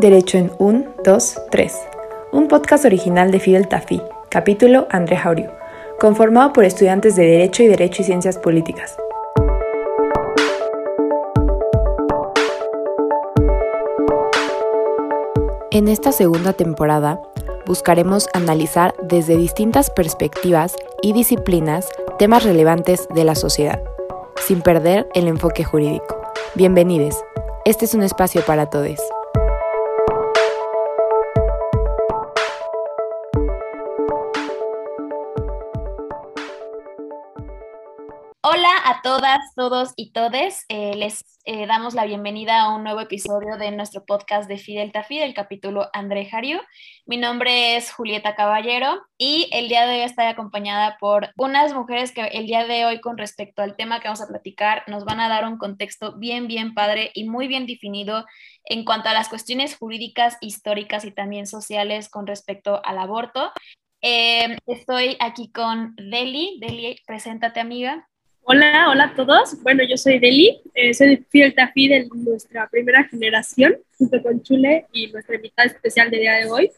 Derecho en 1, 2, 3. Un podcast original de Fidel Tafi, capítulo André Jauriu, conformado por estudiantes de Derecho y Derecho y Ciencias Políticas. En esta segunda temporada buscaremos analizar desde distintas perspectivas y disciplinas temas relevantes de la sociedad, sin perder el enfoque jurídico. Bienvenidos. Este es un espacio para todos. Todas, todos y todes. Eh, les eh, damos la bienvenida a un nuevo episodio de nuestro podcast de Fidel Tafi, del capítulo André Jariu. Mi nombre es Julieta Caballero y el día de hoy estoy acompañada por unas mujeres que el día de hoy con respecto al tema que vamos a platicar nos van a dar un contexto bien, bien padre y muy bien definido en cuanto a las cuestiones jurídicas, históricas y también sociales con respecto al aborto. Eh, estoy aquí con Deli. Deli, preséntate amiga. Hola, hola a todos. Bueno, yo soy Deli, eh, soy Fidel Tafi de nuestra primera generación, junto con Chule y nuestra invitada especial de día de hoy.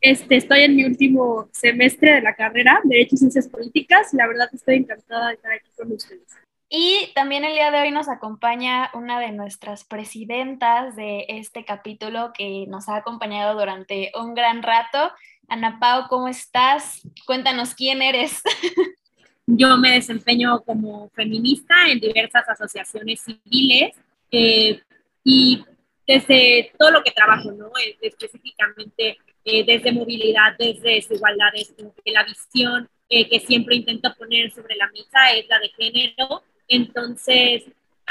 Este, estoy en mi último semestre de la carrera, Derecho y Ciencias Políticas, la verdad estoy encantada de estar aquí con ustedes. Y también el día de hoy nos acompaña una de nuestras presidentas de este capítulo que nos ha acompañado durante un gran rato. Ana Pau, ¿cómo estás? Cuéntanos quién eres. Yo me desempeño como feminista en diversas asociaciones civiles eh, y desde todo lo que trabajo, ¿no? Eh, específicamente eh, desde movilidad, desde desigualdades, la visión que siempre intento poner sobre la mesa es la de género. Entonces,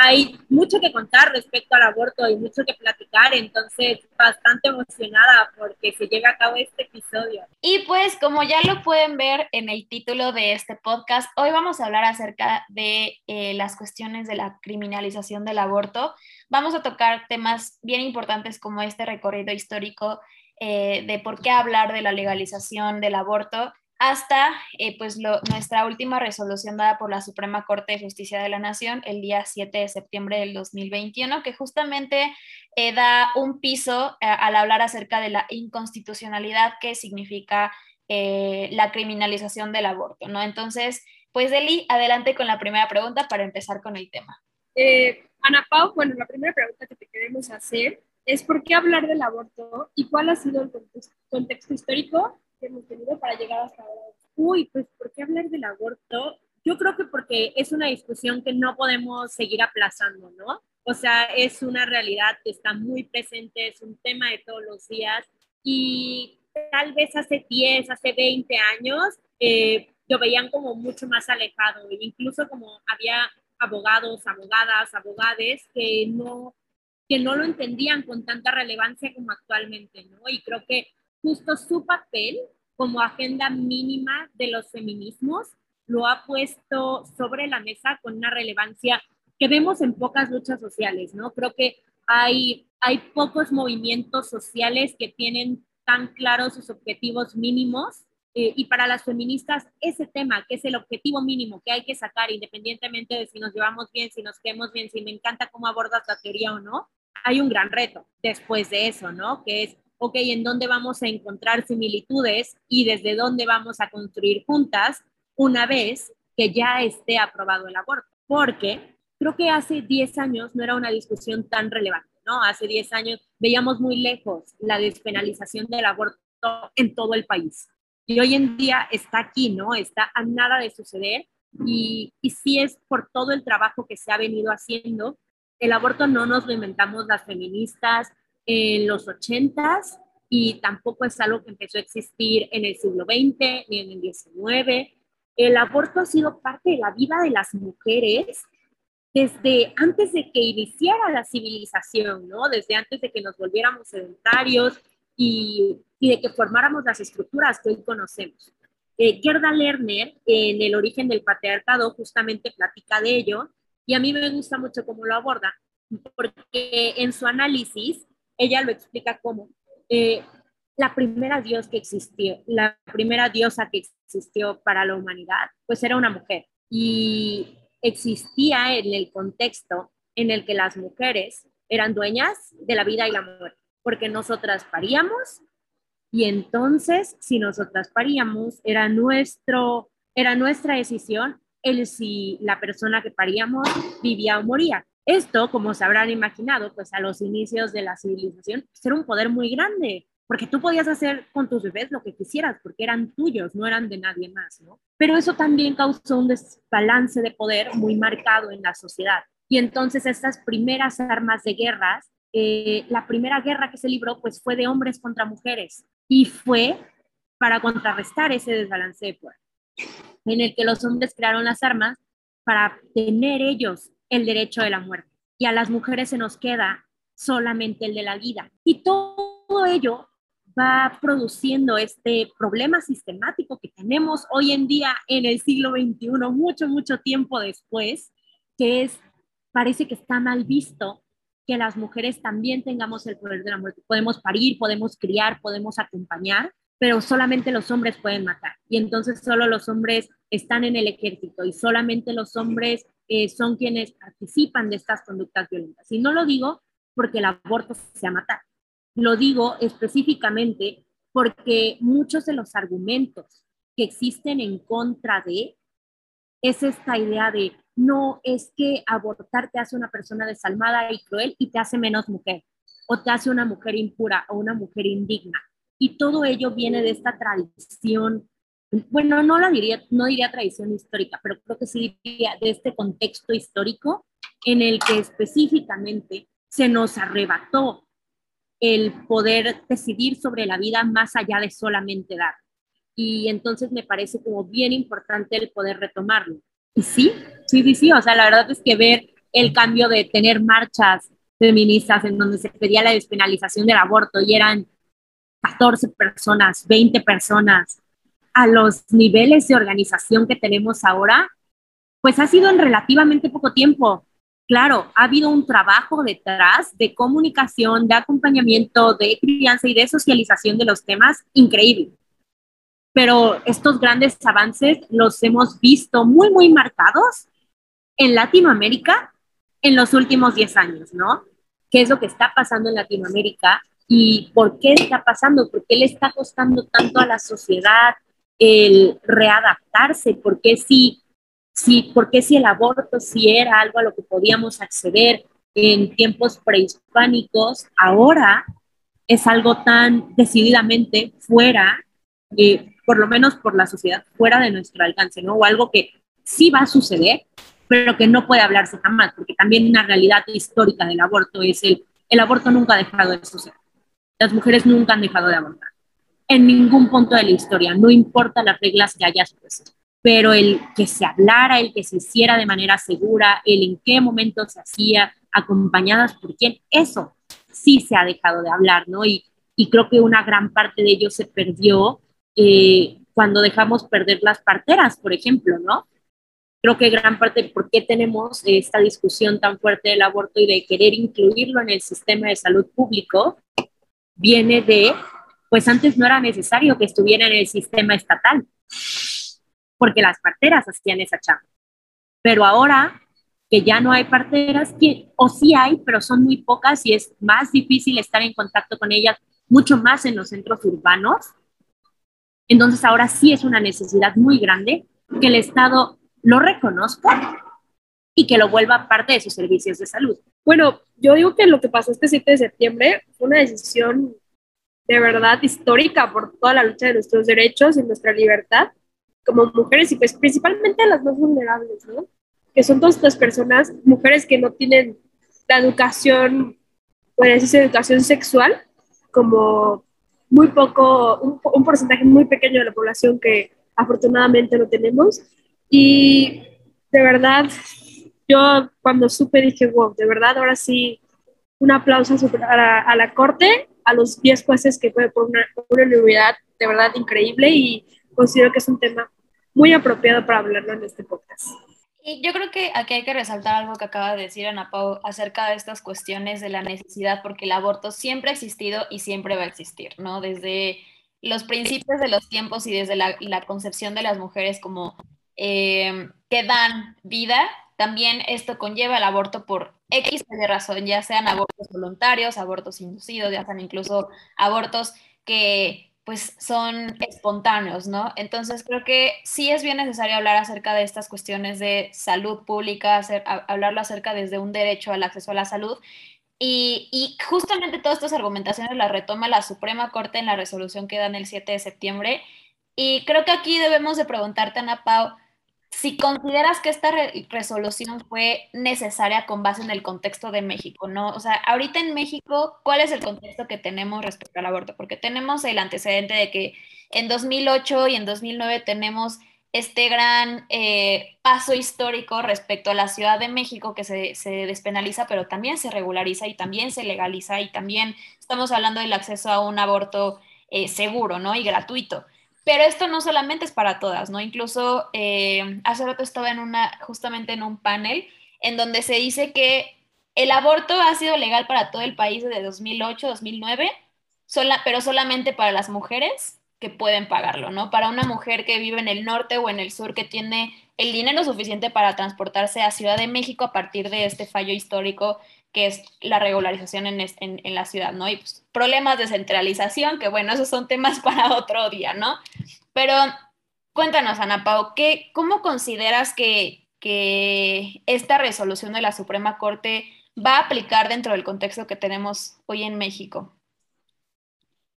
hay mucho que contar respecto al aborto y mucho que platicar, entonces bastante emocionada porque se lleve a cabo este episodio. Y pues como ya lo pueden ver en el título de este podcast, hoy vamos a hablar acerca de eh, las cuestiones de la criminalización del aborto. Vamos a tocar temas bien importantes como este recorrido histórico eh, de por qué hablar de la legalización del aborto hasta eh, pues nuestra última resolución dada por la Suprema Corte de Justicia de la Nación el día 7 de septiembre del 2021, que justamente eh, da un piso eh, al hablar acerca de la inconstitucionalidad que significa la criminalización del aborto, ¿no? Entonces, pues Deli, adelante con la primera pregunta para empezar con el tema. Ana Pau, bueno, la primera pregunta que te queremos hacer es ¿por qué hablar del aborto y cuál ha sido el contexto histórico que hemos tenido para llegar hasta ahora. Uy, pues ¿por qué hablar del aborto? Yo creo que porque es una discusión que no podemos seguir aplazando, ¿no? O sea, es una realidad que está muy presente, es un tema de todos los días y tal vez hace 10, hace 20 años eh, lo veían como mucho más alejado, e incluso como había abogados, abogadas, abogades que no, que no lo entendían con tanta relevancia como actualmente, ¿no? Y creo que justo su papel como agenda mínima de los feminismos lo ha puesto sobre la mesa con una relevancia que vemos en pocas luchas sociales, ¿no? Creo que hay, hay pocos movimientos sociales que tienen tan claros sus objetivos mínimos eh, y para las feministas ese tema, que es el objetivo mínimo que hay que sacar independientemente de si nos llevamos bien, si nos quedamos bien, si me encanta cómo abordas la teoría o no, hay un gran reto después de eso, ¿no? Que es ok, ¿en dónde vamos a encontrar similitudes y desde dónde vamos a construir juntas una vez que ya esté aprobado el aborto? Porque creo que hace 10 años no era una discusión tan relevante, ¿no? Hace 10 años veíamos muy lejos la despenalización del aborto en todo el país. Y hoy en día está aquí, ¿no? Está a nada de suceder y, y sí es por todo el trabajo que se ha venido haciendo. El aborto no nos lo inventamos las feministas, en los 80 y tampoco es algo que empezó a existir en el siglo XX ni en el XIX. El aborto ha sido parte de la vida de las mujeres desde antes de que iniciara la civilización, ¿no? Desde antes de que nos volviéramos sedentarios y, y de que formáramos las estructuras que hoy conocemos. Eh, Gerda Lerner, en El origen del patriarcado, justamente platica de ello, y a mí me gusta mucho cómo lo aborda, porque en su análisis ella lo explica como eh, la primera dios que existió, la primera diosa que existió para la humanidad, pues era una mujer y existía en el contexto en el que las mujeres eran dueñas de la vida y la muerte. porque nosotras paríamos y entonces si nosotras paríamos era nuestro era nuestra decisión el si la persona que paríamos vivía o moría. Esto, como se habrán imaginado, pues a los inicios de la civilización, pues, era un poder muy grande, porque tú podías hacer con tus bebés lo que quisieras, porque eran tuyos, no eran de nadie más, ¿no? Pero eso también causó un desbalance de poder muy marcado en la sociedad. Y entonces estas primeras armas de guerras, eh, la primera guerra que se libró, pues fue de hombres contra mujeres, y fue para contrarrestar ese desbalance de poder, en el que los hombres crearon las armas para tener ellos el derecho de la muerte y a las mujeres se nos queda solamente el de la vida. Y todo ello va produciendo este problema sistemático que tenemos hoy en día en el siglo XXI, mucho, mucho tiempo después, que es, parece que está mal visto que las mujeres también tengamos el poder de la muerte. Podemos parir, podemos criar, podemos acompañar, pero solamente los hombres pueden matar. Y entonces solo los hombres están en el ejército y solamente los hombres eh, son quienes participan de estas conductas violentas. Y no lo digo porque el aborto sea matar, lo digo específicamente porque muchos de los argumentos que existen en contra de es esta idea de no es que abortar te hace una persona desalmada y cruel y te hace menos mujer, o te hace una mujer impura o una mujer indigna. Y todo ello viene de esta tradición bueno, no la diría, no diría tradición histórica, pero creo que sí diría de este contexto histórico en el que específicamente se nos arrebató el poder decidir sobre la vida más allá de solamente dar. Y entonces me parece como bien importante el poder retomarlo. Y sí, sí, sí, sí, o sea, la verdad es que ver el cambio de tener marchas feministas en donde se pedía la despenalización del aborto y eran 14 personas, 20 personas, a los niveles de organización que tenemos ahora, pues ha sido en relativamente poco tiempo. Claro, ha habido un trabajo detrás de comunicación, de acompañamiento, de crianza y de socialización de los temas increíble. Pero estos grandes avances los hemos visto muy, muy marcados en Latinoamérica en los últimos 10 años, ¿no? ¿Qué es lo que está pasando en Latinoamérica y por qué está pasando? ¿Por qué le está costando tanto a la sociedad, el readaptarse, porque si, si, porque si el aborto si era algo a lo que podíamos acceder en tiempos prehispánicos, ahora es algo tan decididamente fuera, eh, por lo menos por la sociedad, fuera de nuestro alcance, ¿no? O algo que sí va a suceder, pero que no puede hablarse jamás, porque también una realidad histórica del aborto es el, el aborto nunca ha dejado de suceder. Las mujeres nunca han dejado de abortar en ningún punto de la historia, no importa las reglas que hayas puesto, pero el que se hablara, el que se hiciera de manera segura, el en qué momento se hacía, acompañadas por quién, eso sí se ha dejado de hablar, ¿no? Y, y creo que una gran parte de ello se perdió eh, cuando dejamos perder las parteras, por ejemplo, ¿no? Creo que gran parte de por qué tenemos esta discusión tan fuerte del aborto y de querer incluirlo en el sistema de salud público viene de pues antes no era necesario que estuviera en el sistema estatal, porque las parteras hacían esa chamba. Pero ahora que ya no hay parteras, o sí hay, pero son muy pocas y es más difícil estar en contacto con ellas, mucho más en los centros urbanos. Entonces ahora sí es una necesidad muy grande que el Estado lo reconozca y que lo vuelva parte de sus servicios de salud. Bueno, yo digo que lo que pasó este 7 de septiembre fue una decisión de verdad histórica por toda la lucha de nuestros derechos y nuestra libertad como mujeres y pues principalmente las más vulnerables, ¿no? Que son todas estas personas, mujeres que no tienen la educación, podría decirse educación sexual, como muy poco, un, un, porcentaje muy pequeño de la población que afortunadamente no tenemos. Y de verdad, yo cuando supe dije, wow, de verdad, ahora sí, un aplauso a a la corte a los 10 jueces que fue por una, una unidad de verdad increíble y considero que es un tema muy apropiado para hablarlo en este podcast. Y yo creo que aquí hay que resaltar algo que acaba de decir Ana Pau acerca de estas cuestiones de la necesidad, porque el aborto siempre ha existido y siempre va a existir, ¿no? Desde los principios de los tiempos y desde la, la concepción de las mujeres como eh, que dan vida, también esto conlleva el aborto por X de razón, ya sean abortos voluntarios, abortos inducidos, ya sean incluso abortos que pues son espontáneos, ¿no? Entonces creo que sí es bien necesario hablar acerca de estas cuestiones de salud pública, hacer, hablarlo acerca desde un derecho al acceso a la salud. Y, justamente todas estas argumentaciones las retoma la Suprema Corte en la resolución que dan el 7 de septiembre. Y creo que aquí debemos de preguntarte, Ana Pau, si consideras que esta resolución fue necesaria con base en el contexto de México, ¿no? O sea, ahorita en México, ¿cuál es el contexto que tenemos respecto al aborto? Porque tenemos el antecedente de que en 2008 y en 2009 tenemos este gran eh, paso histórico respecto a la Ciudad de México que se, despenaliza, pero también se regulariza y también se legaliza y también estamos hablando del acceso a un aborto eh, seguro, ¿no? Y gratuito. Pero esto no solamente es para todas, ¿no? Incluso eh, hace rato estaba en una, justamente en un panel en donde se dice que el aborto ha sido legal para todo el país desde 2008, 2009, sola, pero solamente para las mujeres que pueden pagarlo, ¿no? Para una mujer que vive en el norte o en el sur que tiene el dinero suficiente para transportarse a Ciudad de México a partir de este fallo histórico que es la regularización en, en, la ciudad, ¿no? Y pues, problemas de centralización, que bueno, esos son temas para otro día, ¿no? Pero cuéntanos, Ana Pau, ¿qué, ¿cómo consideras que, que esta resolución de la Suprema Corte va a aplicar dentro del contexto que tenemos hoy en México?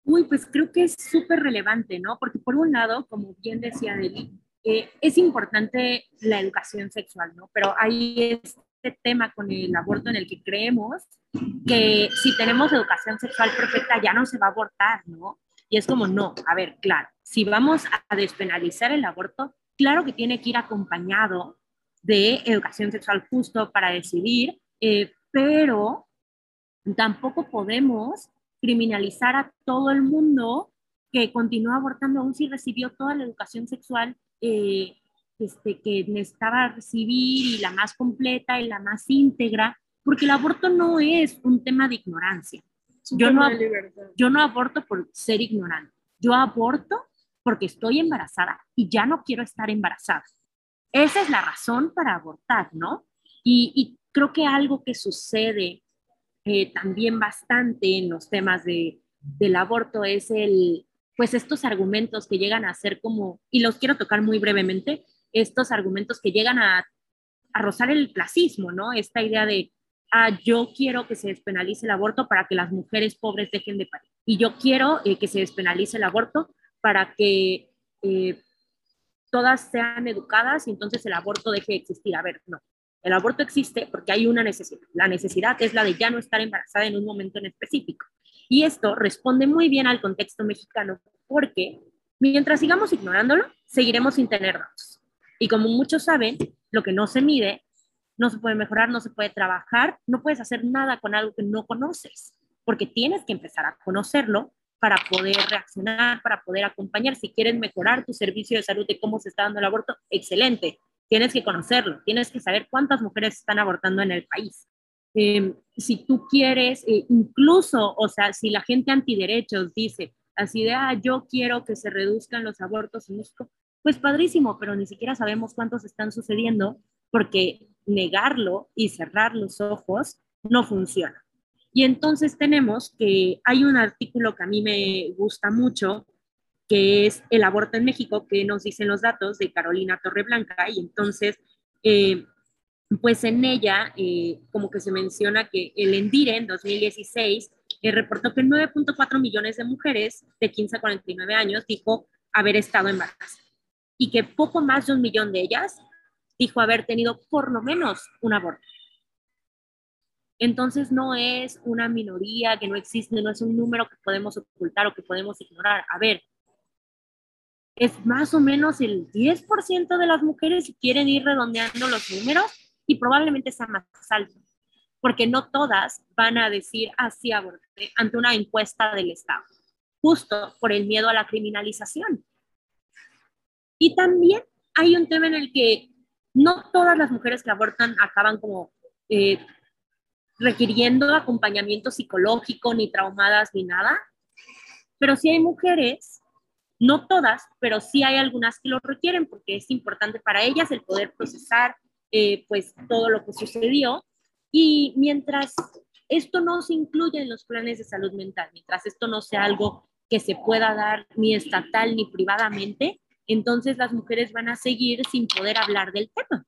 Uy, pues creo que es súper relevante, ¿no? Porque por un lado, como bien decía Deli, eh, es importante la educación sexual, ¿no? Pero hay este tema con el aborto en el que creemos que si tenemos educación sexual perfecta ya no se va a abortar, ¿no? Y es como, no, a ver, claro, si vamos a despenalizar el aborto, claro que tiene que ir acompañado de educación sexual justo para decidir, eh, pero tampoco podemos criminalizar a todo el mundo que continúa abortando aún si recibió toda la educación sexual eh, este, que necesitaba recibir y la más completa y la más íntegra, porque el aborto no es un tema de ignorancia. Yo no, yo no aborto por ser ignorante, yo aborto porque estoy embarazada y ya no quiero estar embarazada. Esa es la razón para abortar, ¿no? Y, creo que algo que sucede eh, también bastante en los temas de, del aborto es el, pues estos argumentos que llegan a ser como, y los quiero tocar muy brevemente, estos argumentos que llegan a, a rozar el clasismo, ¿no? Esta idea de, ah, yo quiero que se despenalice el aborto para que las mujeres pobres dejen de parir. Y yo quiero eh, que se despenalice el aborto para que eh, todas sean educadas y entonces el aborto deje de existir. A ver, no. El aborto existe porque hay una necesidad. La necesidad es la de ya no estar embarazada en un momento en específico. Y esto responde muy bien al contexto mexicano porque mientras sigamos ignorándolo, seguiremos sin tener datos. Y como muchos saben, lo que no se mide, no se puede mejorar, no se puede trabajar, no puedes hacer nada con algo que no conoces, porque tienes que empezar a conocerlo para poder reaccionar, para poder acompañar. Si quieres mejorar tu servicio de salud de cómo se está dando el aborto, excelente. Tienes que conocerlo, tienes que saber cuántas mujeres están abortando en el país. Em, si tú quieres, eh, incluso, o sea, si la gente antiderechos dice así de, ah, yo quiero que se reduzcan los abortos en México, pues padrísimo, pero ni siquiera sabemos cuántos están sucediendo porque negarlo y cerrar los ojos no funciona. Y entonces tenemos que hay un artículo que a mí me gusta mucho, que es El aborto en México, que nos dicen los datos de Carolina Torreblanca, y entonces, eh, pues en ella, eh, como que se menciona que el Endire en 2016 eh, reportó que 9.4 millones de mujeres de 15 a 49 años dijo haber estado embarazadas y que poco más de un millón de ellas dijo haber tenido por lo menos un aborto. Entonces no es una minoría que no existe, no es un número que podemos ocultar o que podemos ignorar. A ver, es más o menos el 10% de las mujeres si quieren ir redondeando los números y probablemente sea más alto, porque no todas van a decir así ah, aborté ante una encuesta del Estado, justo por el miedo a la criminalización. Y también hay un tema en el que no todas las mujeres que abortan acaban como eh, requiriendo acompañamiento psicológico, ni traumadas, ni nada, pero sí hay mujeres, no todas, pero sí hay algunas que lo requieren porque es importante para ellas el poder procesar eh, pues todo lo que sucedió. Y mientras esto no se incluye en los planes de salud mental, mientras esto no sea algo que se pueda dar ni estatal ni privadamente, entonces las mujeres van a seguir sin poder hablar del tema.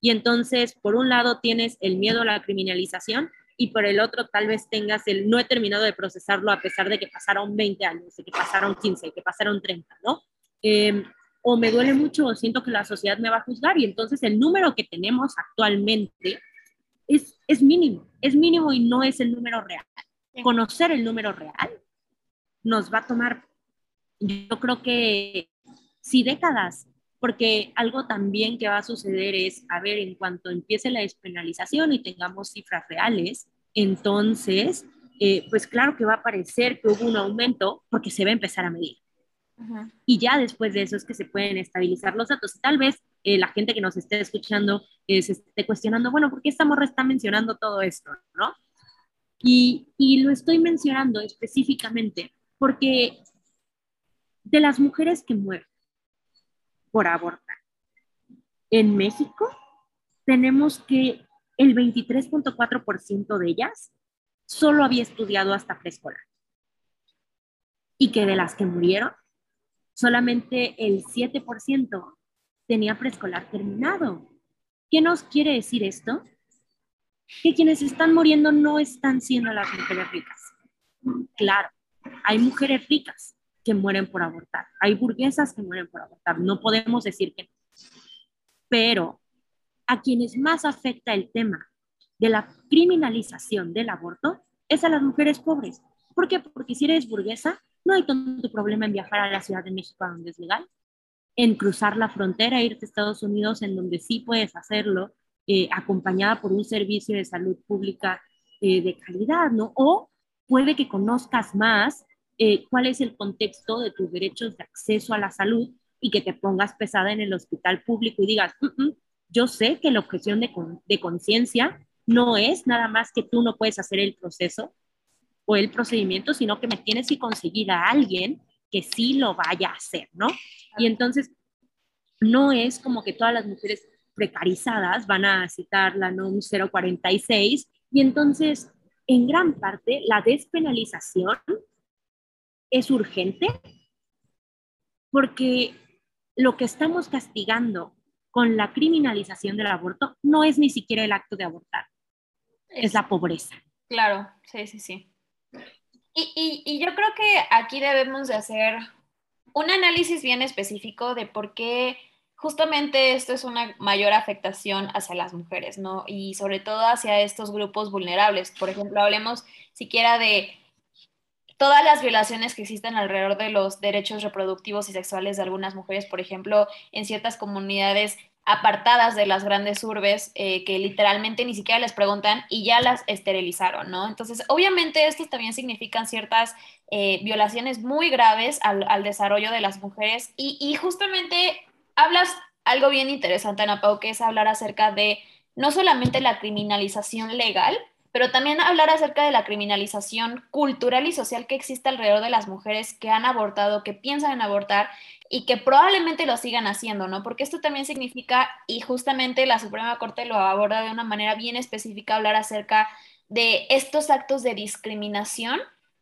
Y entonces, por un lado, tienes el miedo a la criminalización y por el otro tal vez tengas el no he terminado de procesarlo a pesar de que pasaron 20 años, de que pasaron 15, de que pasaron 30, ¿no? Em, o me duele mucho o siento que la sociedad me va a juzgar y entonces el número que tenemos actualmente es, es mínimo, es mínimo y no es el número real. Conocer el número real nos va a tomar, yo creo que sí décadas, porque algo también que va a suceder es, a ver, en cuanto empiece la despenalización y tengamos cifras reales, entonces, eh, pues claro que va a parecer que hubo un aumento porque se va a empezar a medir. Y ya después de eso es que se pueden estabilizar los datos. Tal vez eh, la gente que nos esté escuchando eh, se esté cuestionando, bueno, ¿por qué esta morra está mencionando todo esto? ¿no? Y, y lo estoy mencionando específicamente porque de las mujeres que mueren por abortar en México, tenemos que el 23.4% de ellas solo había estudiado hasta preescolar. Y que de las que murieron, solamente el 7% tenía preescolar terminado. ¿Qué nos quiere decir esto? Que quienes están muriendo no están siendo las mujeres ricas. Claro, hay mujeres ricas que mueren por abortar, hay burguesas que mueren por abortar, no podemos decir que no. Pero a quienes más afecta el tema de la criminalización del aborto es a las mujeres pobres. ¿Por qué? Porque si eres burguesa, no hay tanto problema en viajar a la Ciudad de México donde es legal, en cruzar la frontera irte a Estados Unidos en donde sí puedes hacerlo, eh, acompañada por un servicio de salud pública eh, de calidad, ¿no? O puede que conozcas más eh, cuál es el contexto de tus derechos de acceso a la salud y que te pongas pesada en el hospital público y digas, mm, mm, yo sé que la objeción de, de conciencia no es nada más que tú no puedes hacer el proceso o el procedimiento, sino que me tienes que conseguir a alguien que sí lo vaya a hacer, ¿no? Y entonces, no es como que todas las mujeres precarizadas van a citar la NOM 046 y entonces, en gran parte, la despenalización es urgente porque lo que estamos castigando con la criminalización del aborto no es ni siquiera el acto de abortar, es, la pobreza. Claro, sí, sí, sí. Y, y, yo creo que aquí debemos de hacer un análisis bien específico de por qué justamente esto es una mayor afectación hacia las mujeres, ¿no? Y sobre todo hacia estos grupos vulnerables. Por ejemplo, hablemos siquiera de todas las violaciones que existen alrededor de los derechos reproductivos y sexuales de algunas mujeres, por ejemplo, en ciertas comunidades apartadas de las grandes urbes eh, que literalmente ni siquiera les preguntan y ya las esterilizaron, ¿no? Entonces, obviamente estos también significan ciertas eh, violaciones muy graves al, desarrollo de las mujeres y, y, justamente hablas algo bien interesante, Ana Pau, que es hablar acerca de no solamente la criminalización legal, pero también hablar acerca de la criminalización cultural y social que existe alrededor de las mujeres que han abortado, que piensan en abortar y que probablemente lo sigan haciendo, ¿no? Porque esto también significa, y justamente la Suprema Corte lo aborda de una manera bien específica, hablar acerca de estos actos de discriminación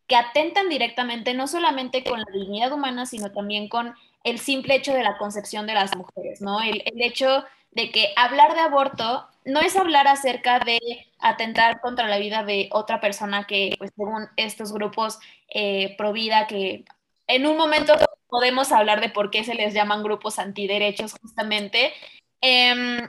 que atentan directamente no solamente con la dignidad humana, sino también con el simple hecho de la concepción de las mujeres, ¿no? El, el hecho de que hablar de aborto no es hablar acerca de atentar contra la vida de otra persona que, pues, según estos grupos eh, pro vida, que en un momento podemos hablar de por qué se les llaman grupos antiderechos justamente, em,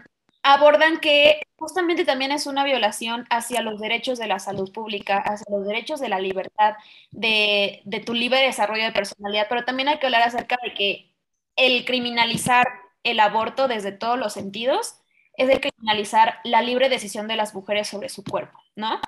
abordan que justamente también es una violación hacia los derechos de la salud pública, hacia los derechos de la libertad, de, de tu libre desarrollo de personalidad, pero también hay que hablar acerca de que el criminalizar el aborto desde todos los sentidos es el criminalizar la libre decisión de las mujeres sobre su cuerpo, ¿no?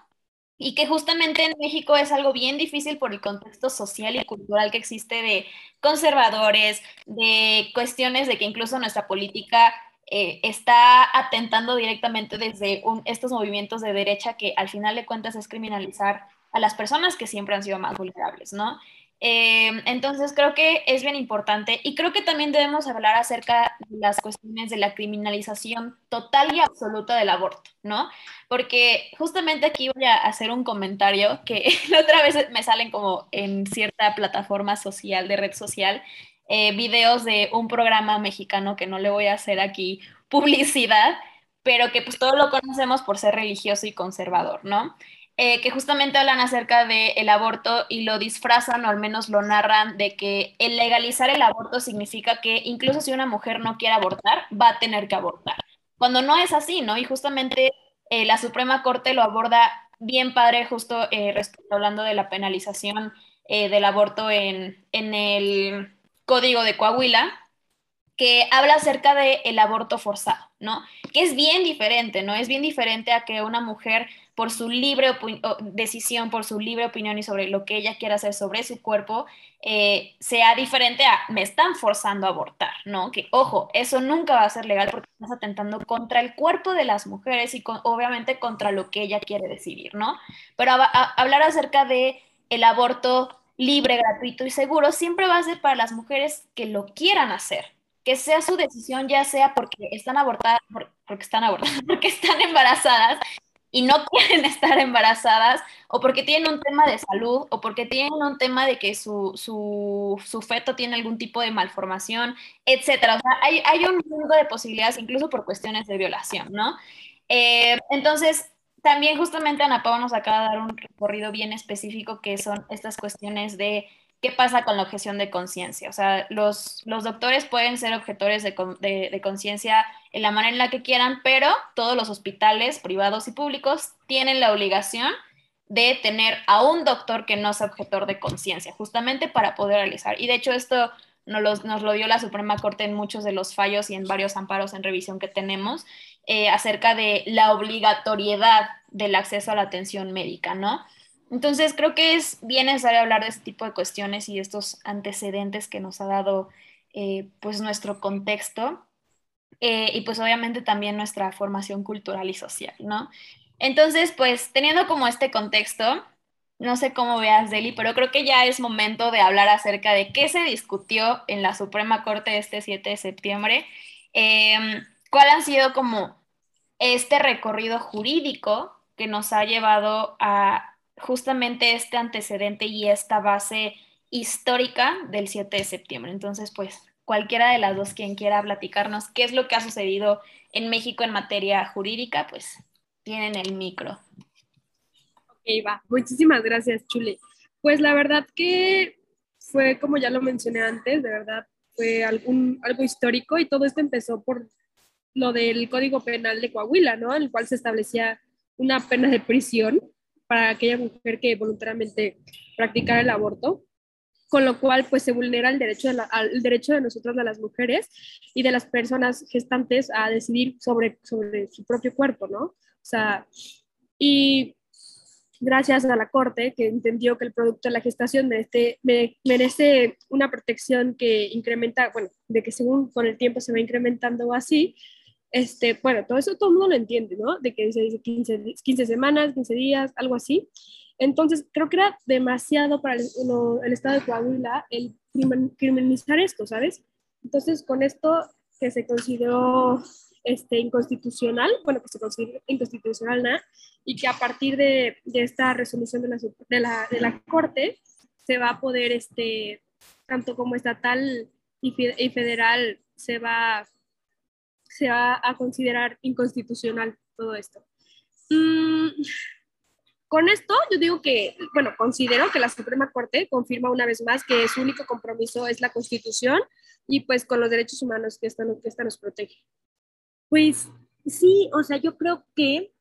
Y que justamente en México es algo bien difícil por el contexto social y cultural que existe de conservadores, de cuestiones de que incluso nuestra política eh, está atentando directamente desde estos movimientos de derecha que al final de cuentas es criminalizar a las personas que siempre han sido más vulnerables, ¿no? Eh, entonces creo que es bien importante y creo que también debemos hablar acerca las cuestiones de la criminalización total y absoluta del aborto, ¿no? Porque justamente aquí voy a hacer un comentario que la otra vez me salen como en cierta plataforma social, de red social, eh, videos de un programa mexicano que no le voy a hacer aquí publicidad, pero que pues todos lo conocemos por ser religioso y conservador, ¿no? Eh, que justamente hablan acerca del aborto y lo disfrazan o al menos lo narran de que el legalizar el aborto significa que incluso si una mujer no quiere abortar, va a tener que abortar. Cuando no es así, ¿no? Y justamente eh, la Suprema Corte lo aborda bien padre, justo eh, hablando de la penalización del aborto en, en el Código de Coahuila, que habla acerca del el aborto forzado, ¿no? Que es bien diferente, ¿no? Es bien diferente a que una mujer por su libre decisión, por su libre opinión y sobre lo que ella quiera hacer sobre su cuerpo, eh, sea diferente a me están forzando a abortar, ¿no? Que ojo, eso nunca va a ser legal porque estás atentando contra el cuerpo de las mujeres y obviamente contra lo que ella quiere decidir, ¿no? Pero hablar acerca de el aborto libre, gratuito y seguro siempre va a ser para las mujeres que lo quieran hacer, que sea su decisión, ya sea porque están abortadas, porque están abortadas, porque están embarazadas y no quieren estar embarazadas, o porque tienen un tema de salud, o porque tienen un tema de que su, su, feto tiene algún tipo de malformación, etcétera. O sea, hay, hay, un mundo de posibilidades, incluso por cuestiones de violación, ¿no? Eh, entonces, también justamente Ana Pau nos acaba de dar un recorrido bien específico que son estas cuestiones de ¿qué pasa con la objeción de conciencia? O sea, los, los, doctores pueden ser objetores de, de, conciencia en la manera en la que quieran, pero todos los hospitales privados y públicos tienen la obligación de tener a un doctor que no sea objetor de conciencia, justamente para poder realizar. Y de hecho esto nos, nos, lo dio la Suprema Corte en muchos de los fallos y en varios amparos en revisión que tenemos eh, acerca de la obligatoriedad del acceso a la atención médica, ¿no? Entonces, creo que es bien necesario hablar de este tipo de cuestiones y de estos antecedentes que nos ha dado eh, pues nuestro contexto eh, y pues obviamente también nuestra formación cultural y social, ¿no? Entonces, pues teniendo como este contexto, no sé cómo veas, Deli, pero creo que ya es momento de hablar acerca de qué se discutió en la Suprema Corte este 7 de septiembre, eh, cuál ha sido como este recorrido jurídico que nos ha llevado a justamente este antecedente y esta base histórica del 7 de septiembre. Entonces, pues cualquiera de las dos quien quiera platicarnos qué es lo que ha sucedido en México en materia jurídica, pues tienen el micro. Ok, va. Muchísimas gracias, Chule. Pues la verdad que fue, como ya lo mencioné antes, de verdad fue algún, algo histórico y todo esto empezó por lo del Código Penal de Coahuila, ¿no? En el cual se establecía una pena de prisión para aquella mujer que voluntariamente practicara el aborto, con lo cual pues se vulnera el derecho de, el derecho de nosotras, de las mujeres y de las personas gestantes a decidir sobre, sobre su propio cuerpo, ¿no? O sea, y gracias a la Corte que entendió que el producto de la gestación merece, merece una protección que incrementa, bueno, de que según con el tiempo se va incrementando así, este, bueno, todo eso todo el mundo lo entiende, ¿no? De que se dice 15, 15 semanas, 15 días, algo así. Entonces, creo que era demasiado para el, el Estado de Coahuila el criminalizar esto, ¿sabes? Entonces, con esto que se consideró este, inconstitucional, bueno, que se consideró inconstitucional, ¿no? Y que a partir de, de esta resolución de la, de, la, de la, Corte se va a poder, este, tanto como estatal y, y federal, se va se va a considerar inconstitucional todo esto. Mm, con esto yo digo que, bueno, considero que la Suprema Corte confirma una vez más que su único compromiso es la Constitución y pues con los derechos humanos que esta, que nos protege. Pues sí, o sea, yo creo que,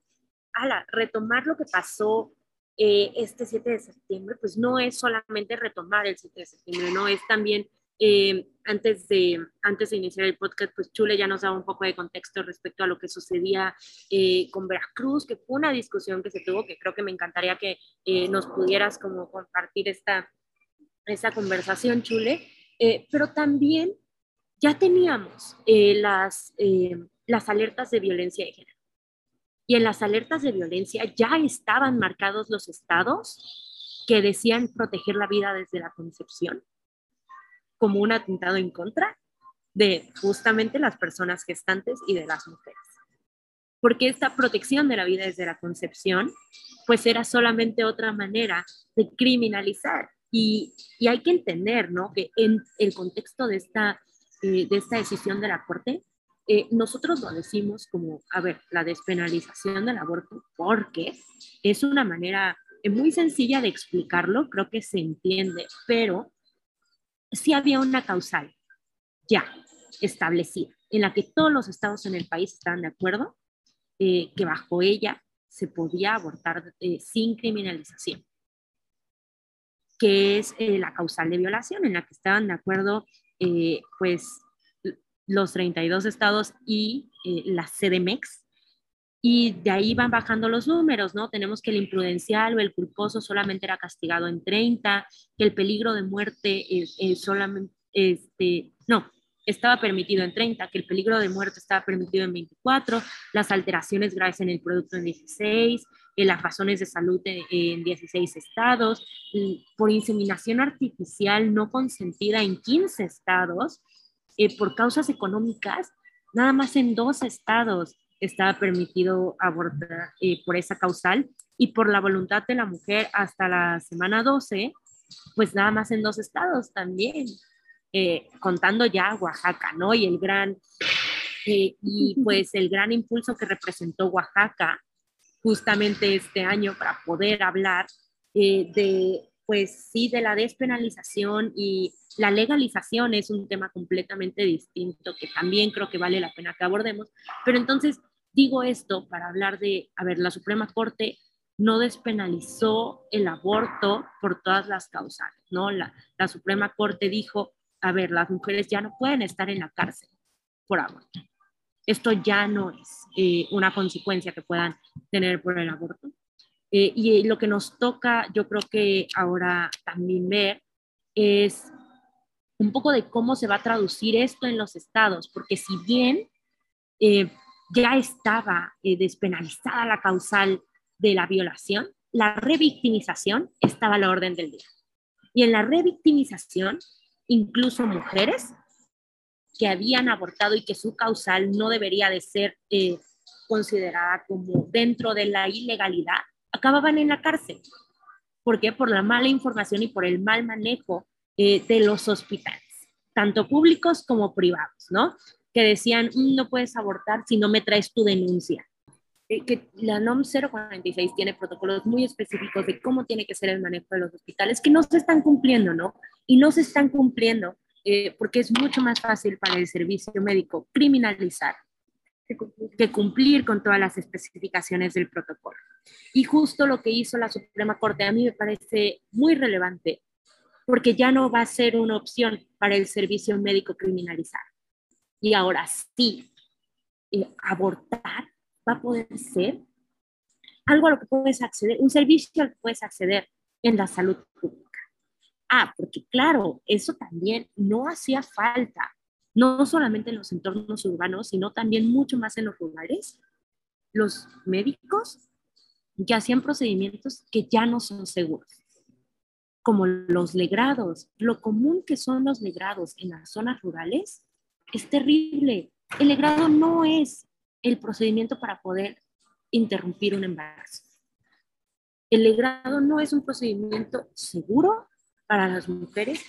ala, retomar lo que pasó eh, este 7 de septiembre, pues no es solamente retomar el 7 de septiembre, no es también eh, antes, de, antes de iniciar el podcast, pues Chule ya nos daba un poco de contexto respecto a lo que sucedía eh, con Veracruz, que fue una discusión que se tuvo, que creo que me encantaría que eh, nos pudieras como compartir esta, esta conversación, Chule. pero también ya teníamos las, las alertas de violencia de género. Y en las alertas de violencia ya estaban marcados los estados que decían proteger la vida desde la concepción como un atentado en contra de justamente las personas gestantes y de las mujeres. Porque esta protección de la vida desde la concepción, pues era solamente otra manera de criminalizar. Y, hay que entender, ¿no? Que en el contexto de esta, eh, de esta decisión de la Corte, eh, nosotros lo decimos como, a ver, la despenalización del aborto, porque es una manera muy sencilla de explicarlo, creo que se entiende, pero sí había una causal ya establecida, en la que todos los estados en el país estaban de acuerdo, eh, que bajo ella se podía abortar eh, sin criminalización, que es la causal de violación, en la que estaban de acuerdo, pues, los 32 estados y eh, la CDMEX. Y de ahí van bajando los números, ¿no? Tenemos que el imprudencial o el culposo solamente era castigado en 30, que el peligro de muerte solamente, este, no, estaba permitido en 30, que el peligro de muerte estaba permitido en 24, las alteraciones graves en el producto en 16, eh, las razones de salud en, en 16 estados, por inseminación artificial no consentida en 15 estados, eh, por causas económicas, nada más en dos estados estaba permitido abortar eh, por esa causal y por la voluntad de la mujer hasta la semana 12, pues nada más en dos estados también, eh, contando ya Oaxaca, ¿no? Y el gran, y pues el gran impulso que representó Oaxaca justamente este año para poder hablar de pues sí, de la despenalización y la legalización es un tema completamente distinto que también creo que vale la pena que abordemos. Pero entonces digo esto para hablar de, a ver, la Suprema Corte no despenalizó el aborto por todas las causas, ¿no? La, la Suprema Corte dijo, a ver, las mujeres ya no pueden estar en la cárcel por aborto. Esto ya no es eh, una consecuencia que puedan tener por el aborto. Eh, y lo que nos toca, yo creo que ahora también ver, es un poco de cómo se va a traducir esto en los estados, porque si bien eh, ya estaba eh, despenalizada la causal de la violación, la revictimización estaba a la orden del día. Y en la revictimización, incluso mujeres que habían abortado y que su causal no debería de ser considerada como dentro de la ilegalidad, acababan en la cárcel. ¿Por qué? Por la mala información y por el mal manejo eh, de los hospitales, tanto públicos como privados, ¿no? Que decían, mm, no puedes abortar si no me traes tu denuncia. Eh, que la NOM 046 tiene protocolos muy específicos de cómo tiene que ser el manejo de los hospitales que no se están cumpliendo, ¿no? Y no se están cumpliendo eh, porque es mucho más fácil para el servicio médico criminalizar que cumplir con todas las especificaciones del protocolo. Y justo lo que hizo la Suprema Corte a mí me parece muy relevante, porque ya no va a ser una opción para el servicio médico criminalizar. Y ahora sí, eh, abortar va a poder ser algo a lo que puedes acceder, un servicio al que puedes acceder en la salud pública. Ah, porque claro, eso también no hacía falta no solamente en los entornos urbanos, sino también mucho más en los rurales, los médicos ya hacían procedimientos que ya no son seguros, como los legrados. Lo común que son los legrados en las zonas rurales es terrible. El legrado no es el procedimiento para poder interrumpir un embarazo. El legrado no es un procedimiento seguro para las mujeres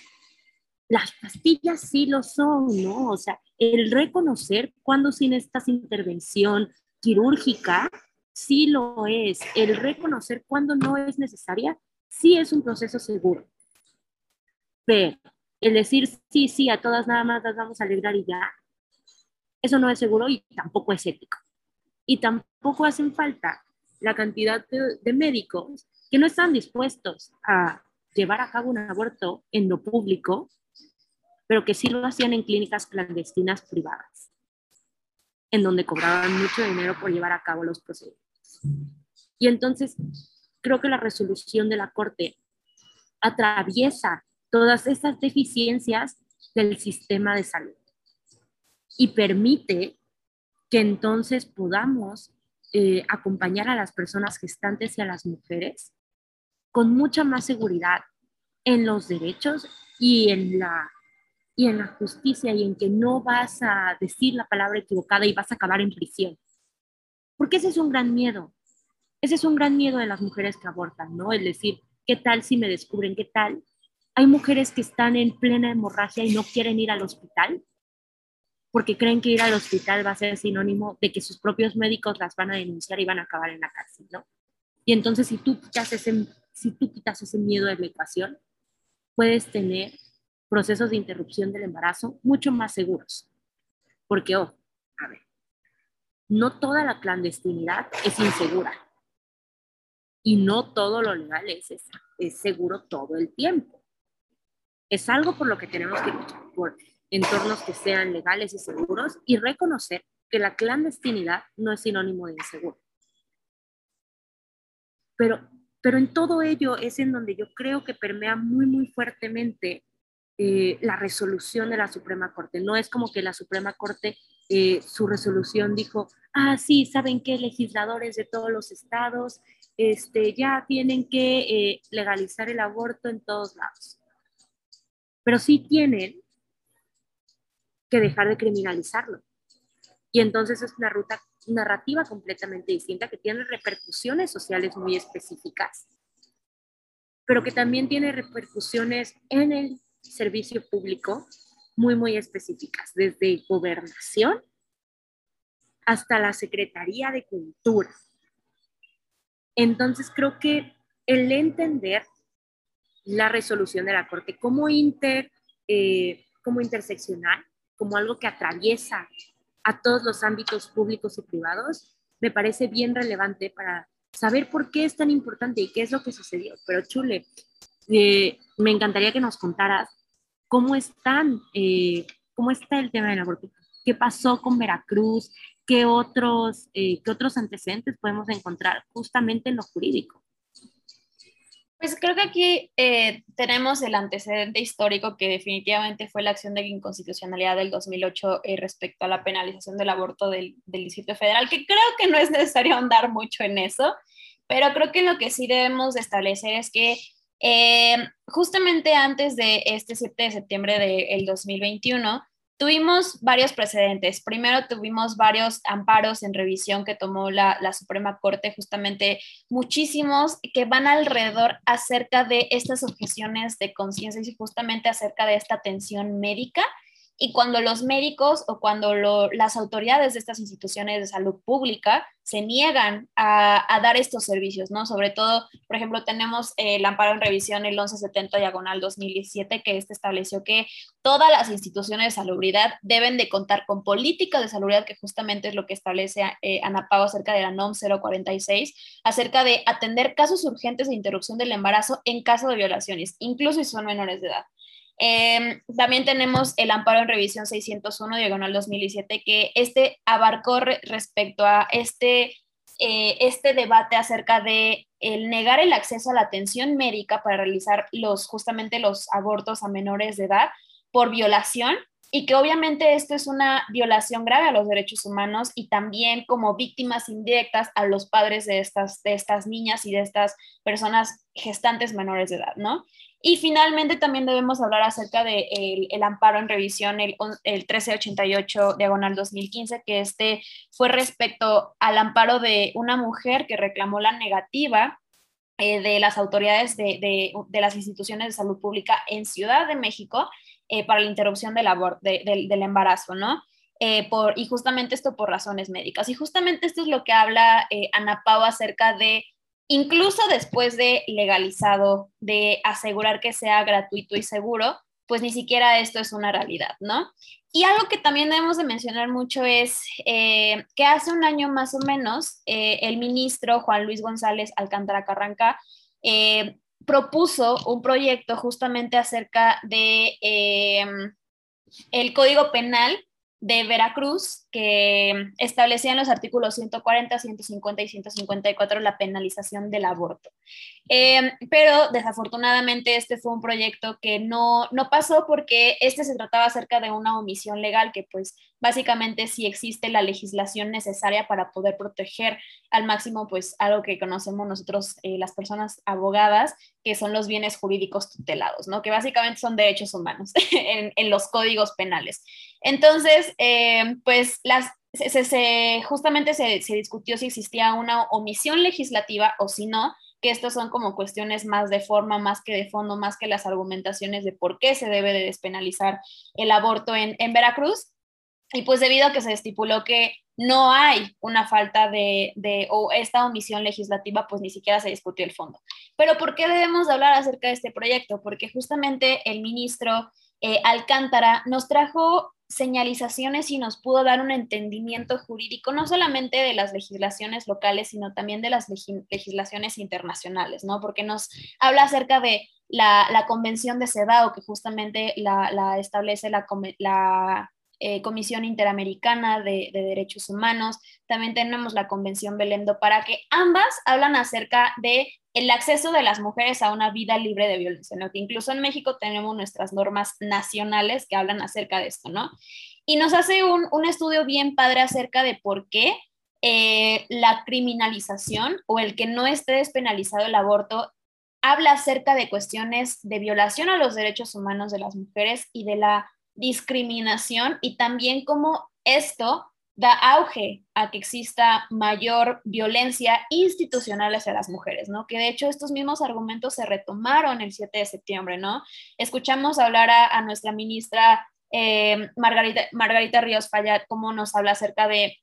las pastillas sí lo son, ¿no? O sea, el reconocer cuando sin esta intervención quirúrgica sí lo es. El reconocer cuando no es necesaria sí es un proceso seguro. Pero el decir sí, sí, a todas nada más las vamos a alegrar y ya, eso no es seguro y tampoco es ético. Y tampoco hacen falta la cantidad de, de médicos que no están dispuestos a llevar a cabo un aborto en lo público pero que sí lo hacían en clínicas clandestinas privadas, en donde cobraban mucho dinero por llevar a cabo los procedimientos. Y entonces, creo que la resolución de la Corte atraviesa todas esas deficiencias del sistema de salud y permite que entonces podamos eh, acompañar a las personas gestantes y a las mujeres con mucha más seguridad en los derechos y en la y en la justicia y en que no vas a decir la palabra equivocada y vas a acabar en prisión. Porque ese es un gran miedo. Ese es un gran miedo de las mujeres que abortan, ¿no? El decir, ¿qué tal si me descubren? ¿Qué tal? Hay mujeres que están en plena hemorragia y no quieren ir al hospital porque creen que ir al hospital va a ser sinónimo de que sus propios médicos las van a denunciar y van a acabar en la cárcel, ¿no? Y entonces si tú quitas ese, si tú quitas ese miedo de la ecuación, puedes tener procesos de interrupción del embarazo mucho más seguros. Porque, oh, a ver, no toda la clandestinidad es insegura. Y no todo lo legal es, es, seguro todo el tiempo. Es algo por lo que tenemos que luchar por entornos que sean legales y seguros y reconocer que la clandestinidad no es sinónimo de inseguro. Pero, pero en todo ello es en donde yo creo que permea muy, muy fuertemente eh, la resolución de la Suprema Corte. No es como que la Suprema Corte, eh, su resolución dijo, ah, sí, ¿saben qué? Legisladores de todos los estados este, ya tienen que eh, legalizar el aborto en todos lados. Pero sí tienen que dejar de criminalizarlo. Y entonces es una ruta narrativa completamente distinta que tiene repercusiones sociales muy específicas, pero que también tiene repercusiones en el servicio público muy, muy específicas, desde gobernación hasta la Secretaría de Cultura. Entonces creo que el entender la resolución de la Corte. Como, inter, eh, como interseccional, como algo que atraviesa a todos los ámbitos públicos y privados, me parece bien relevante para saber por qué es tan importante y qué es lo que sucedió. Pero Chule, eh, me encantaría que nos contaras cómo están, eh, cómo está el tema del aborto, qué pasó con Veracruz, qué otros, eh, qué otros antecedentes podemos encontrar justamente en lo jurídico. Pues creo que aquí eh, tenemos el antecedente histórico que definitivamente fue la acción de inconstitucionalidad del 2008 respecto a la penalización del aborto del, del, Distrito Federal, que creo que no es necesario andar mucho en eso, pero creo que lo que sí debemos establecer es que eh, justamente antes de este 7 de septiembre del 2021, tuvimos varios precedentes. Primero tuvimos varios amparos en revisión que tomó la, la, Suprema Corte, justamente muchísimos que van alrededor acerca de estas objeciones de conciencia y justamente acerca de esta atención médica y cuando los médicos o cuando las autoridades de estas instituciones de salud pública se niegan a, dar estos servicios, ¿no? Sobre todo, por ejemplo, tenemos el amparo en revisión el 1170 diagonal 2017 que este estableció que todas las instituciones de salubridad deben de contar con políticas de salubridad, que justamente es lo que establece eh, ANAPAO acerca de la NOM 046, acerca de atender casos urgentes de interrupción del embarazo en caso de violaciones, incluso si son menores de edad. Em, también tenemos el amparo en revisión 601, diagonal 2017, que este abarcó respecto a este, eh, este debate acerca de el negar el acceso a la atención médica para realizar los, justamente los abortos a menores de edad por violación y que obviamente esto es una violación grave a los derechos humanos y también como víctimas indirectas a los padres de estas, de estas niñas y de estas personas gestantes menores de edad, ¿no? Y finalmente también debemos hablar acerca del de el, amparo en revisión, el, el 1388 diagonal 2015, que este fue respecto al amparo de una mujer que reclamó la negativa eh, de las autoridades de, de, las instituciones de salud pública en Ciudad de México eh, para la interrupción del, del, del embarazo, ¿no? Eh, por, y justamente esto por razones médicas. Y justamente esto es lo que habla Ana Pau acerca de incluso después de legalizado, de asegurar que sea gratuito y seguro, pues ni siquiera esto es una realidad, ¿no? Y algo que también debemos de mencionar mucho es eh, que hace un año más o menos eh, el ministro Juan Luis González Alcántara Carranca eh, propuso un proyecto justamente acerca de el Código Penal de Veracruz que establecía en los artículos 140, 150 y 154 la penalización del aborto. Em, pero desafortunadamente este fue un proyecto que no, no pasó porque este se trataba acerca de una omisión legal que pues básicamente si existe la legislación necesaria para poder proteger al máximo, pues algo que conocemos nosotros, eh, las personas abogadas, que son los bienes jurídicos tutelados, ¿no? Que básicamente son derechos humanos en, los códigos penales. Entonces, eh, pues las, justamente se, se discutió si existía una omisión legislativa o si no, que estas son como cuestiones más de forma, más que de fondo, más que las argumentaciones de por qué se debe de despenalizar el aborto en Veracruz. Y pues debido a que se estipuló que no hay una falta de, de, o esta omisión legislativa, pues ni siquiera se discutió el fondo. Pero ¿por qué debemos hablar acerca de este proyecto? Porque justamente el ministro eh, Alcántara nos trajo señalizaciones y nos pudo dar un entendimiento jurídico, no solamente de las legislaciones locales, sino también de las legislaciones internacionales, ¿no? Porque nos habla acerca de la, la Convención de CEDAW, que justamente la, la establece la, la eh, Comisión Interamericana de, Derechos Humanos, también tenemos la Convención Belendo para que ambas hablan acerca de el acceso de las mujeres a una vida libre de violencia, ¿no? Que incluso en México tenemos nuestras normas nacionales que hablan acerca de esto, ¿no? Y nos hace un, estudio bien padre acerca de por qué eh, la criminalización o el que no esté despenalizado el aborto habla acerca de cuestiones de violación a los derechos humanos de las mujeres y de la discriminación y también cómo esto da auge a que exista mayor violencia institucional hacia las mujeres, ¿no? Que de hecho estos mismos argumentos se retomaron el 7 de septiembre, ¿no? Escuchamos hablar a, nuestra ministra eh, Margarita, Margarita Ríos Fallat, cómo nos habla acerca de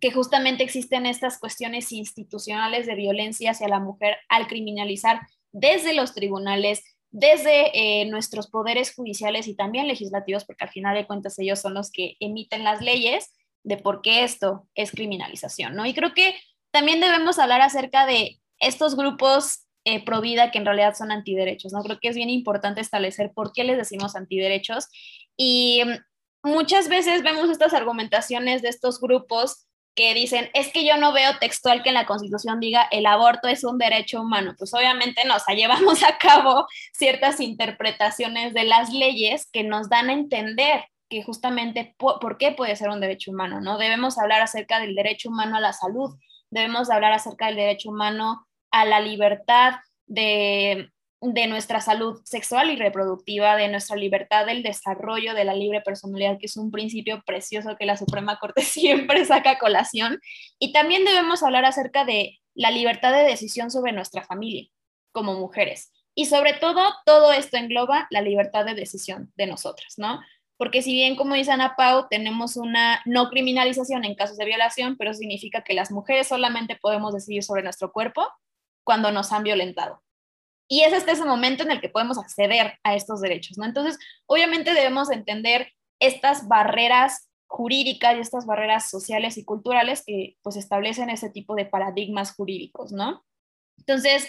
que justamente existen estas cuestiones institucionales de violencia hacia la mujer al criminalizar desde los tribunales, desde eh, nuestros poderes judiciales y también legislativos, porque al final de cuentas ellos son los que emiten las leyes de por qué esto es criminalización, ¿no? Y creo que también debemos hablar acerca de estos grupos eh, pro vida que en realidad son antiderechos, ¿no? Creo que es bien importante establecer por qué les decimos antiderechos y mm, muchas veces vemos estas argumentaciones de estos grupos que dicen, es que yo no veo textual que en la Constitución diga el aborto es un derecho humano. Pues obviamente nos llevamos a cabo ciertas interpretaciones de las leyes que nos dan a entender que justamente por, qué puede ser un derecho humano, ¿no? Debemos hablar acerca del derecho humano a la salud, debemos hablar acerca del derecho humano a la libertad de, de nuestra salud sexual y reproductiva, de nuestra libertad del desarrollo, de la libre personalidad, que es un principio precioso que la Suprema Corte siempre saca a colación. Y también debemos hablar acerca de la libertad de decisión sobre nuestra familia como mujeres. Y sobre todo, todo esto engloba la libertad de decisión de nosotras, ¿no? Porque si bien, como dice Ana Pau, tenemos una no criminalización en casos de violación, pero significa que las mujeres solamente podemos decidir sobre nuestro cuerpo cuando nos han violentado. Y es este ese momento en el que podemos acceder a estos derechos, ¿no? Entonces, obviamente debemos entender estas barreras jurídicas y estas barreras sociales y culturales que pues establecen ese tipo de paradigmas jurídicos, ¿no? Entonces,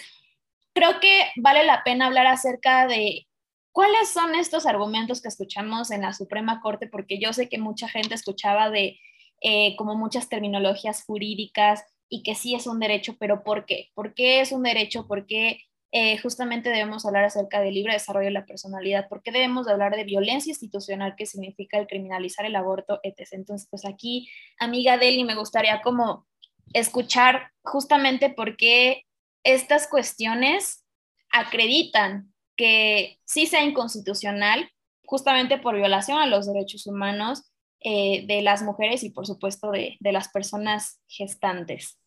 creo que vale la pena hablar acerca de cuáles son estos argumentos que escuchamos en la Suprema Corte, porque yo sé que mucha gente escuchaba de eh, como muchas terminologías jurídicas y que sí es un derecho, pero ¿por qué? ¿Por qué es un derecho? ¿Por qué eh, justamente debemos hablar acerca del libre desarrollo de la personalidad, porque debemos hablar de violencia institucional, que significa el criminalizar el aborto, etc. Entonces, pues aquí, amiga Deli, me gustaría como escuchar justamente por qué estas cuestiones acreditan que sí sea inconstitucional, justamente por violación a los derechos humanos eh, de las mujeres y por supuesto de las personas gestantes.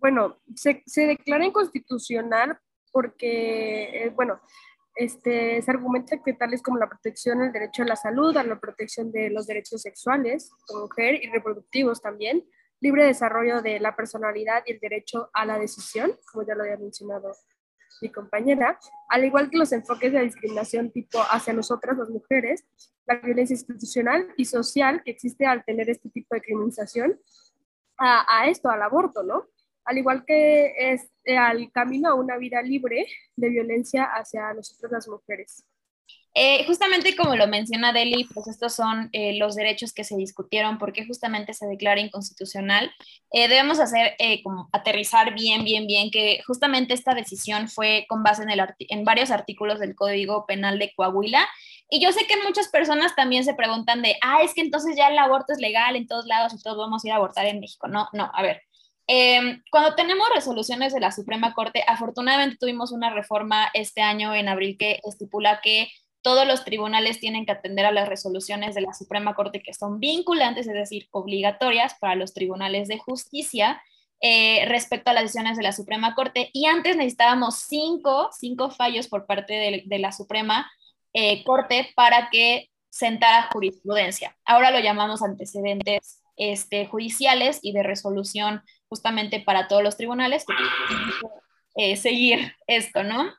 Bueno, se, declara inconstitucional porque, eh, bueno, este, se argumenta que tales como la protección del derecho a la salud, a la protección de los derechos sexuales como mujer y reproductivos también, libre desarrollo de la personalidad y el derecho a la decisión, como ya lo había mencionado mi compañera, al igual que los enfoques de discriminación tipo hacia nosotras las mujeres, la violencia institucional y social que existe al tener este tipo de criminalización a, a esto, al aborto, ¿no? Al igual que es eh, al camino a una vida libre de violencia hacia nosotros las mujeres. Eh, justamente como lo menciona Deli, pues estos son eh, los derechos que se discutieron, porque justamente se declara inconstitucional. debemos hacer como aterrizar bien, bien, bien que justamente esta decisión fue con base en, el en varios artículos del Código Penal de Coahuila Y yo sé que muchas personas también se preguntan de, ah, es que entonces ya el aborto es legal en todos lados y todos vamos a ir a abortar en México. No, no, a ver. Em, cuando tenemos resoluciones de la Suprema Corte, afortunadamente tuvimos una reforma este año en abril que estipula que todos los tribunales tienen que atender a las resoluciones de la Suprema Corte que son vinculantes, es decir, obligatorias para los tribunales de justicia eh, respecto a las decisiones de la Suprema Corte. Y antes necesitábamos cinco, cinco fallos por parte de, la Suprema eh, Corte para que sentara jurisprudencia. Ahora lo llamamos antecedentes este, judiciales y de resolución justamente para todos los tribunales eh, seguir esto, ¿no?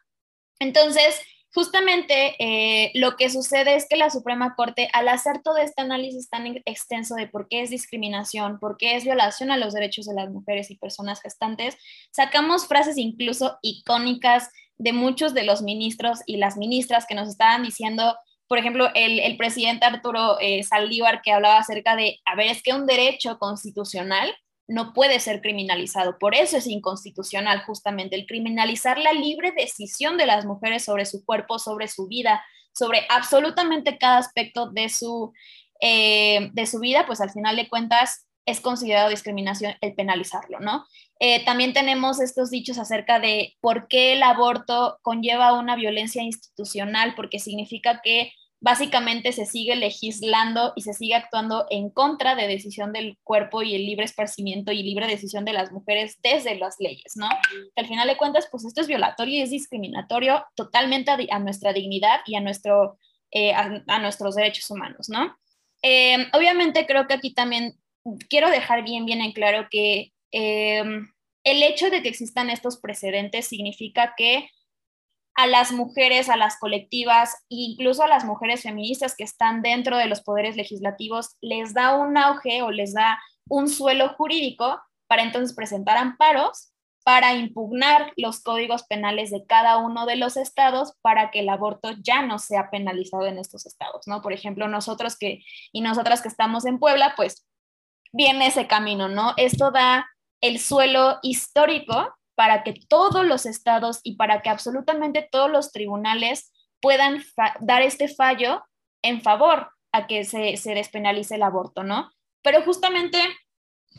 Entonces, justamente eh, lo que sucede es que la Suprema Corte, al hacer todo este análisis tan extenso de por qué es discriminación, por qué es violación a los derechos de las mujeres y personas gestantes, sacamos frases incluso icónicas de muchos de los ministros y las ministras que nos estaban diciendo, por ejemplo, el, presidente Arturo eh, Saldívar que hablaba acerca de, a ver, es que un derecho constitucional no puede ser criminalizado. Por eso es inconstitucional justamente el criminalizar la libre decisión de las mujeres sobre su cuerpo, sobre su vida, sobre absolutamente cada aspecto de su, eh, de su vida, pues al final de cuentas es considerado discriminación el penalizarlo, ¿no? Eh, también tenemos estos dichos acerca de por qué el aborto conlleva una violencia institucional, porque significa que básicamente se sigue legislando y se sigue actuando en contra de decisión del cuerpo y el libre esparcimiento y libre decisión de las mujeres desde las leyes, ¿no? Que al final de cuentas, pues esto es violatorio y es discriminatorio totalmente a, nuestra dignidad y a, nuestro, eh, a, nuestros derechos humanos, ¿no? Eh, obviamente creo que aquí también quiero dejar bien, bien en claro que eh, el hecho de que existan estos precedentes significa que a las mujeres, a las colectivas e incluso a las mujeres feministas que están dentro de los poderes legislativos, les da un auge o les da un suelo jurídico para entonces presentar amparos para impugnar los códigos penales de cada uno de los estados para que el aborto ya no sea penalizado en estos estados, ¿no? Por ejemplo, nosotros que y nosotras que estamos en Puebla, pues viene ese camino, ¿no? Esto da el suelo histórico para que todos los estados y para que absolutamente todos los tribunales puedan dar este fallo en favor a que se, se despenalice el aborto, ¿no? Pero justamente,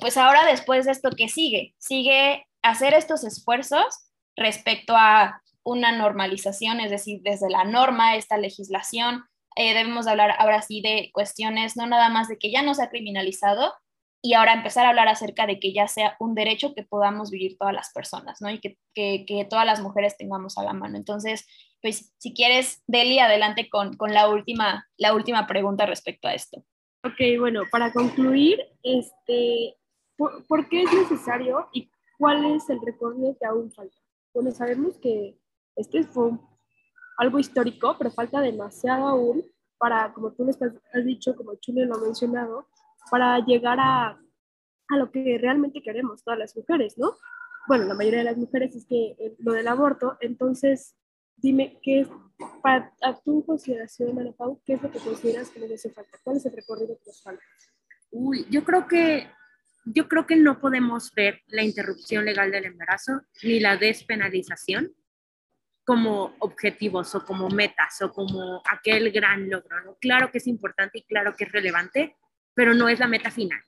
pues ahora después de esto, ¿qué sigue? Sigue hacer estos esfuerzos respecto a una normalización, es decir, desde la norma, esta legislación, eh, debemos hablar ahora sí de cuestiones, no nada más de que ya no se ha criminalizado, y ahora empezar a hablar acerca de que ya sea un derecho que podamos vivir todas las personas, ¿no? Y que, que, todas las mujeres tengamos a la mano. Entonces, pues si quieres, Deli, adelante con, con, la, última, la última pregunta respecto a esto. Ok, bueno, para concluir, este, ¿por, ¿por qué es necesario y cuál es el recorrido que aún falta? Bueno, sabemos que este fue algo histórico, pero falta demasiado aún para, como tú les has dicho, como Chule lo ha mencionado, para llegar a, a lo que realmente queremos todas las mujeres, ¿no? Bueno, la mayoría de las mujeres es que eh, lo del aborto, entonces dime qué es, para a tu consideración, Ana Pau, ¿qué es lo que consideras que nos hace falta? ¿Cuál es el recorrido que nos falta? Uy, yo creo que yo creo que no podemos ver la interrupción legal del embarazo ni la despenalización como objetivos o como metas o como aquel gran logro. ¿no? Claro que es importante y claro que es relevante, pero no es la meta final.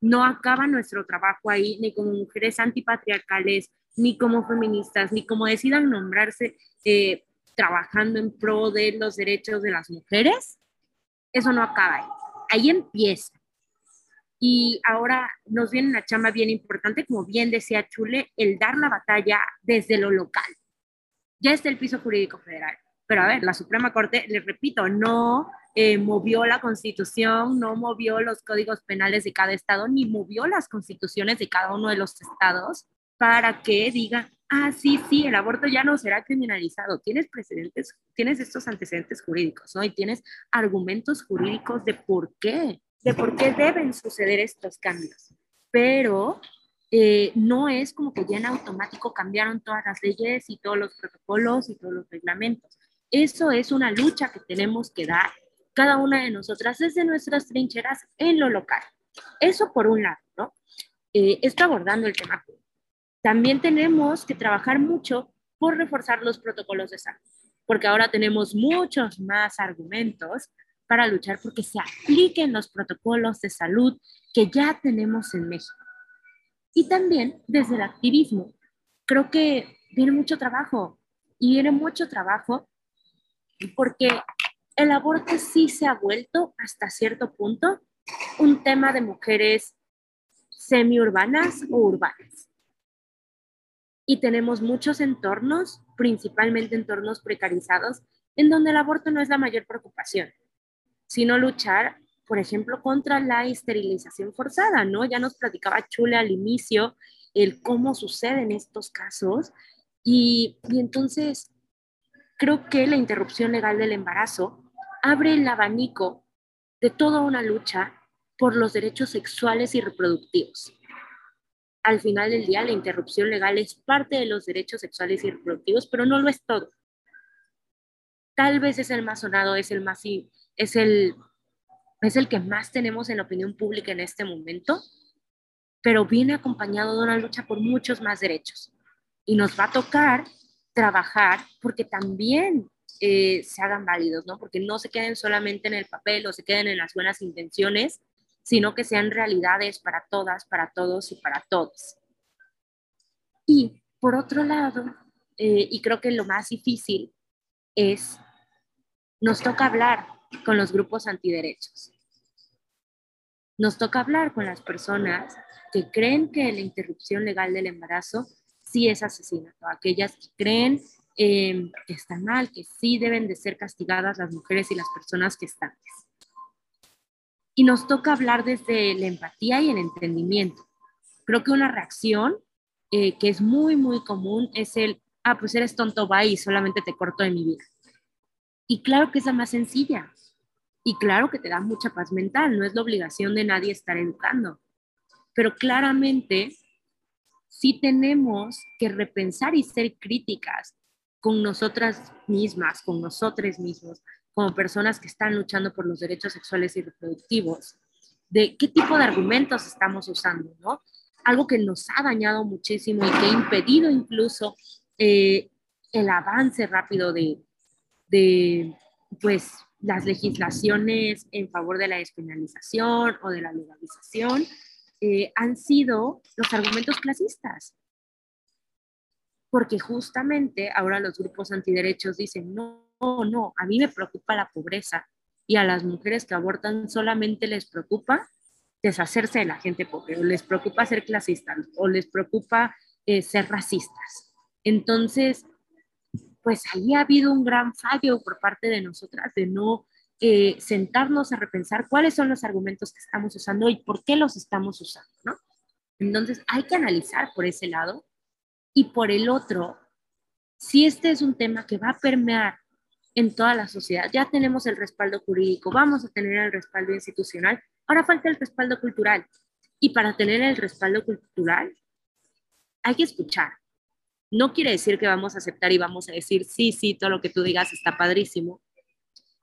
No acaba nuestro trabajo ahí, ni como mujeres antipatriarcales, ni como feministas, ni como decidan nombrarse eh, trabajando en pro de los derechos de las mujeres. Eso no acaba ahí. Ahí empieza. Y ahora nos viene una chamba bien importante, como bien decía Chule, el dar la batalla desde lo local. Ya está el piso jurídico federal. Pero a ver, la Suprema Corte, les repito, no eh, movió la constitución, no movió los códigos penales de cada estado, ni movió las constituciones de cada uno de los estados para que digan, ah, sí, sí, el aborto ya no será criminalizado. Tienes precedentes, tienes estos antecedentes jurídicos, ¿no? Y tienes argumentos jurídicos de por qué, de por qué deben suceder estos cambios. Pero eh, no es como que ya en automático cambiaron todas las leyes y todos los protocolos y todos los reglamentos. Eso es una lucha que tenemos que dar cada una de nosotras desde nuestras trincheras en lo local. Eso por un lado, ¿no? Eh, está abordando el tema. También tenemos que trabajar mucho por reforzar los protocolos de salud. porque ahora tenemos muchos más argumentos para luchar porque se apliquen los protocolos de salud que ya tenemos en México. Y también desde el activismo. Creo que viene mucho trabajo y viene mucho trabajo porque el aborto sí se ha vuelto hasta cierto punto un tema de mujeres semiurbanas o urbanas. Y tenemos muchos entornos, principalmente entornos precarizados, en donde el aborto no es la mayor preocupación, sino luchar, por ejemplo, contra la esterilización forzada, ¿no? Ya nos platicaba Chule al inicio el cómo suceden estos casos y, y entonces creo que la interrupción legal del embarazo abre el abanico de toda una lucha por los derechos sexuales y reproductivos. Al final del día, la interrupción legal es parte de los derechos sexuales y reproductivos, pero no lo es todo. Tal vez es el más sonado, es el más es el es el que más tenemos en la opinión pública en este momento, pero viene acompañado de una lucha por muchos más derechos. Y nos va a tocar trabajar porque también eh, se hagan válidos, ¿no? Porque no se queden solamente en el papel o se queden en las buenas intenciones, sino que sean realidades para todas, para todos y para todos. Y por otro lado, eh, y creo que lo más difícil es, nos toca hablar con los grupos antiderechos. Nos toca hablar con las personas que creen que la interrupción legal del embarazo sí es asesinato, aquellas que creen eh, que está mal, que sí deben de ser castigadas las mujeres y las personas que están. Y nos toca hablar desde la empatía y el entendimiento. Creo que una reacción eh, que es muy, muy común es el, ah, pues eres tonto, va y solamente te corto de mi vida. Y claro que es la más sencilla. Y claro que te da mucha paz mental, no es la obligación de nadie estar educando. Pero claramente sí tenemos que repensar y ser críticas con nosotras mismas, con nosotros mismos, como personas que están luchando por los derechos sexuales y reproductivos, de qué tipo de argumentos estamos usando, ¿no? Algo que nos ha dañado muchísimo y que ha impedido incluso eh, el avance rápido de, de, pues, las legislaciones en favor de la despenalización o de la legalización, eh, han sido los argumentos clasistas porque justamente ahora los grupos antiderechos dicen, no, no, a mí me preocupa la pobreza y a las mujeres que abortan solamente les preocupa deshacerse de la gente pobre, o les preocupa ser clasistas, o les preocupa eh, ser racistas. Entonces, pues ahí ha habido un gran fallo por parte de nosotras de no eh, sentarnos a repensar cuáles son los argumentos que estamos usando y por qué los estamos usando, ¿no? Entonces, hay que analizar por ese lado y por el otro, si este es un tema que va a permear en toda la sociedad, ya tenemos el respaldo jurídico, vamos a tener el respaldo institucional, ahora falta el respaldo cultural. Y para tener el respaldo cultural, hay que escuchar. No quiere decir que vamos a aceptar y vamos a decir, sí, sí, todo lo que tú digas está padrísimo,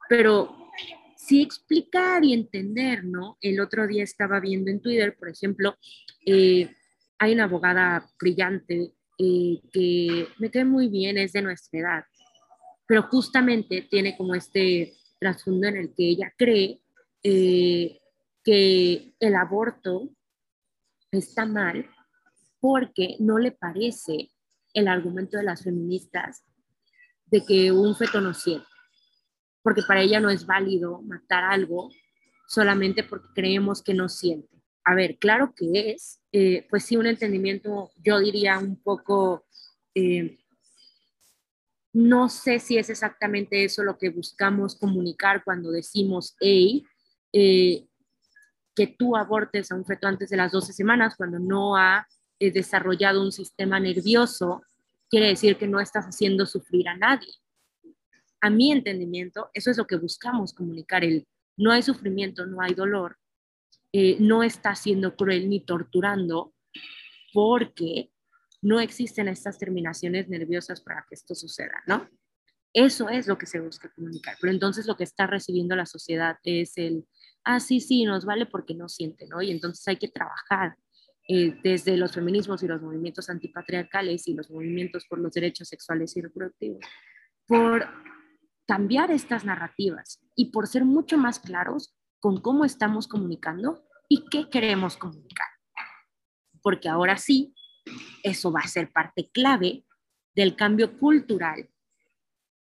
pero sí explicar y entender, ¿no? El otro día estaba viendo en Twitter, por ejemplo, eh, hay una abogada brillante que me cae muy bien, es de nuestra edad, pero justamente tiene como este trasfondo en el que ella cree eh, que el aborto está mal porque no le parece el argumento de las feministas de que un feto no siente, porque para ella no es válido matar algo solamente porque creemos que no siente a ver, claro que es, eh, pues sí, un entendimiento, yo diría un poco, eh, no sé si es exactamente eso lo que buscamos comunicar cuando decimos, hey, eh, que tú abortes a un feto antes de las 12 semanas cuando no ha desarrollado un sistema nervioso, quiere decir que no estás haciendo sufrir a nadie. A mi entendimiento, eso es lo que buscamos comunicar, el no hay sufrimiento, no hay dolor, eh, no está siendo cruel ni torturando porque no existen estas terminaciones nerviosas para que esto suceda, ¿no? Eso es lo que se busca comunicar. Pero entonces lo que está recibiendo la sociedad es el, ah, sí, sí, nos vale porque no siente, ¿no? Y entonces hay que trabajar eh, desde los feminismos y los movimientos antipatriarcales y los movimientos por los derechos sexuales y reproductivos, por cambiar estas narrativas y por ser mucho más claros con cómo estamos comunicando y qué queremos comunicar. Porque ahora sí, eso va a ser parte clave del cambio cultural.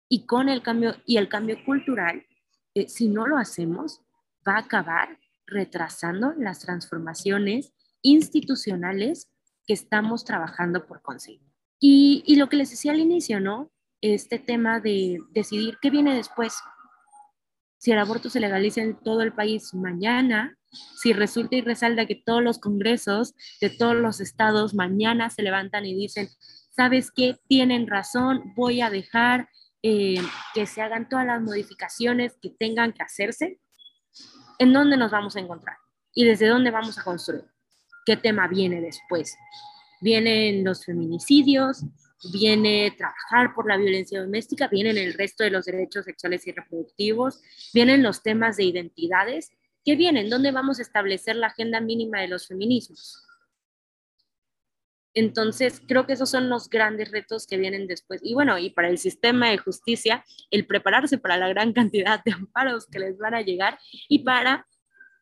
Y con el cambio y el cambio cultural, eh, si no lo hacemos, va a acabar retrasando las transformaciones institucionales que estamos trabajando por conseguir. Y, y lo que les decía al inicio, ¿no? Este tema de decidir qué viene después. Si el aborto se legaliza en todo el país mañana, si resulta y resalta que todos los congresos de todos los estados mañana se levantan y dicen, ¿sabes qué? Tienen razón, voy a dejar eh, que se hagan todas las modificaciones que tengan que hacerse, ¿en dónde nos vamos a encontrar? ¿Y desde dónde vamos a construir? ¿Qué tema viene después? Vienen los feminicidios, viene trabajar por la violencia doméstica, vienen el resto de los derechos sexuales y reproductivos, vienen los temas de identidades. ¿Qué vienen? ¿Dónde vamos a establecer la agenda mínima de los feminismos? Entonces, creo que esos son los grandes retos que vienen después. Y bueno, y para el sistema de justicia, el prepararse para la gran cantidad de amparos que les van a llegar y para,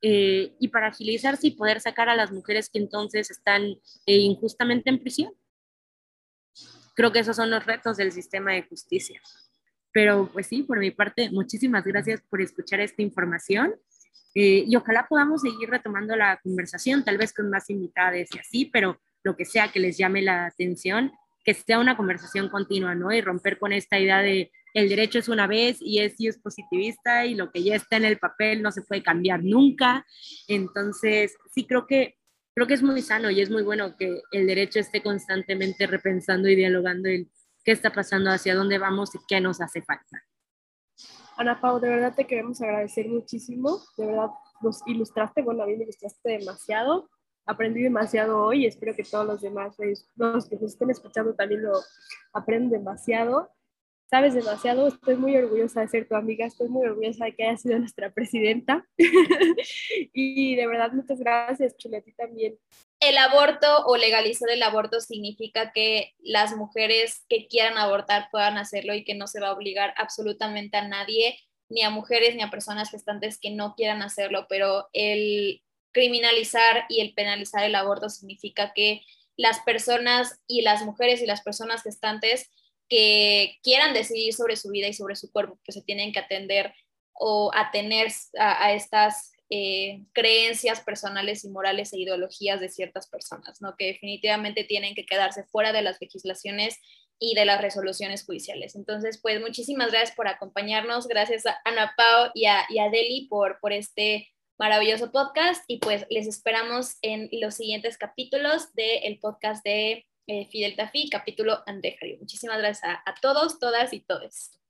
eh, y para agilizarse y poder sacar a las mujeres que entonces están eh, injustamente en prisión. Creo que esos son los retos del sistema de justicia. Pero pues sí, por mi parte, muchísimas gracias por escuchar esta información. Eh, y ojalá podamos seguir retomando la conversación, tal vez con más invitadas y así, pero lo que sea que les llame la atención, que sea una conversación continua, ¿no? Y romper con esta idea de el derecho es una vez y es, y es positivista y lo que ya está en el papel no se puede cambiar nunca. Entonces, sí creo que creo que es muy sano y es muy bueno que el derecho esté constantemente repensando y dialogando en qué está pasando, hacia dónde vamos y qué nos hace falta. Ana Pau, de verdad te queremos agradecer muchísimo, de verdad nos ilustraste, bueno, a mí me ilustraste demasiado aprendí demasiado hoy, espero que todos los demás, los que nos estén escuchando también lo aprenden demasiado. Sabes demasiado, estoy muy orgullosa de ser tu amiga, estoy muy orgullosa de que hayas sido nuestra presidenta. y de verdad, muchas gracias, Chule, a ti también. El aborto o legalizar el aborto significa que las mujeres que quieran abortar puedan hacerlo y que no se va a obligar absolutamente a nadie, ni a mujeres ni a personas gestantes que no quieran hacerlo, pero el criminalizar y el penalizar el aborto significa que las personas y las mujeres y las personas gestantes que quieran decidir sobre su vida y sobre su cuerpo, que se tienen que atender o atener a, estas eh, creencias personales y morales e ideologías de ciertas personas, ¿no? que definitivamente tienen que quedarse fuera de las legislaciones y de las resoluciones judiciales. Entonces, pues muchísimas gracias por acompañarnos, gracias a Ana Pao y a, y a Deli por, por este maravilloso podcast y pues les esperamos en los siguientes capítulos del podcast de eh, Fidel Tafi, capítulo Andejario. Muchísimas gracias a, a todos, todas y todes.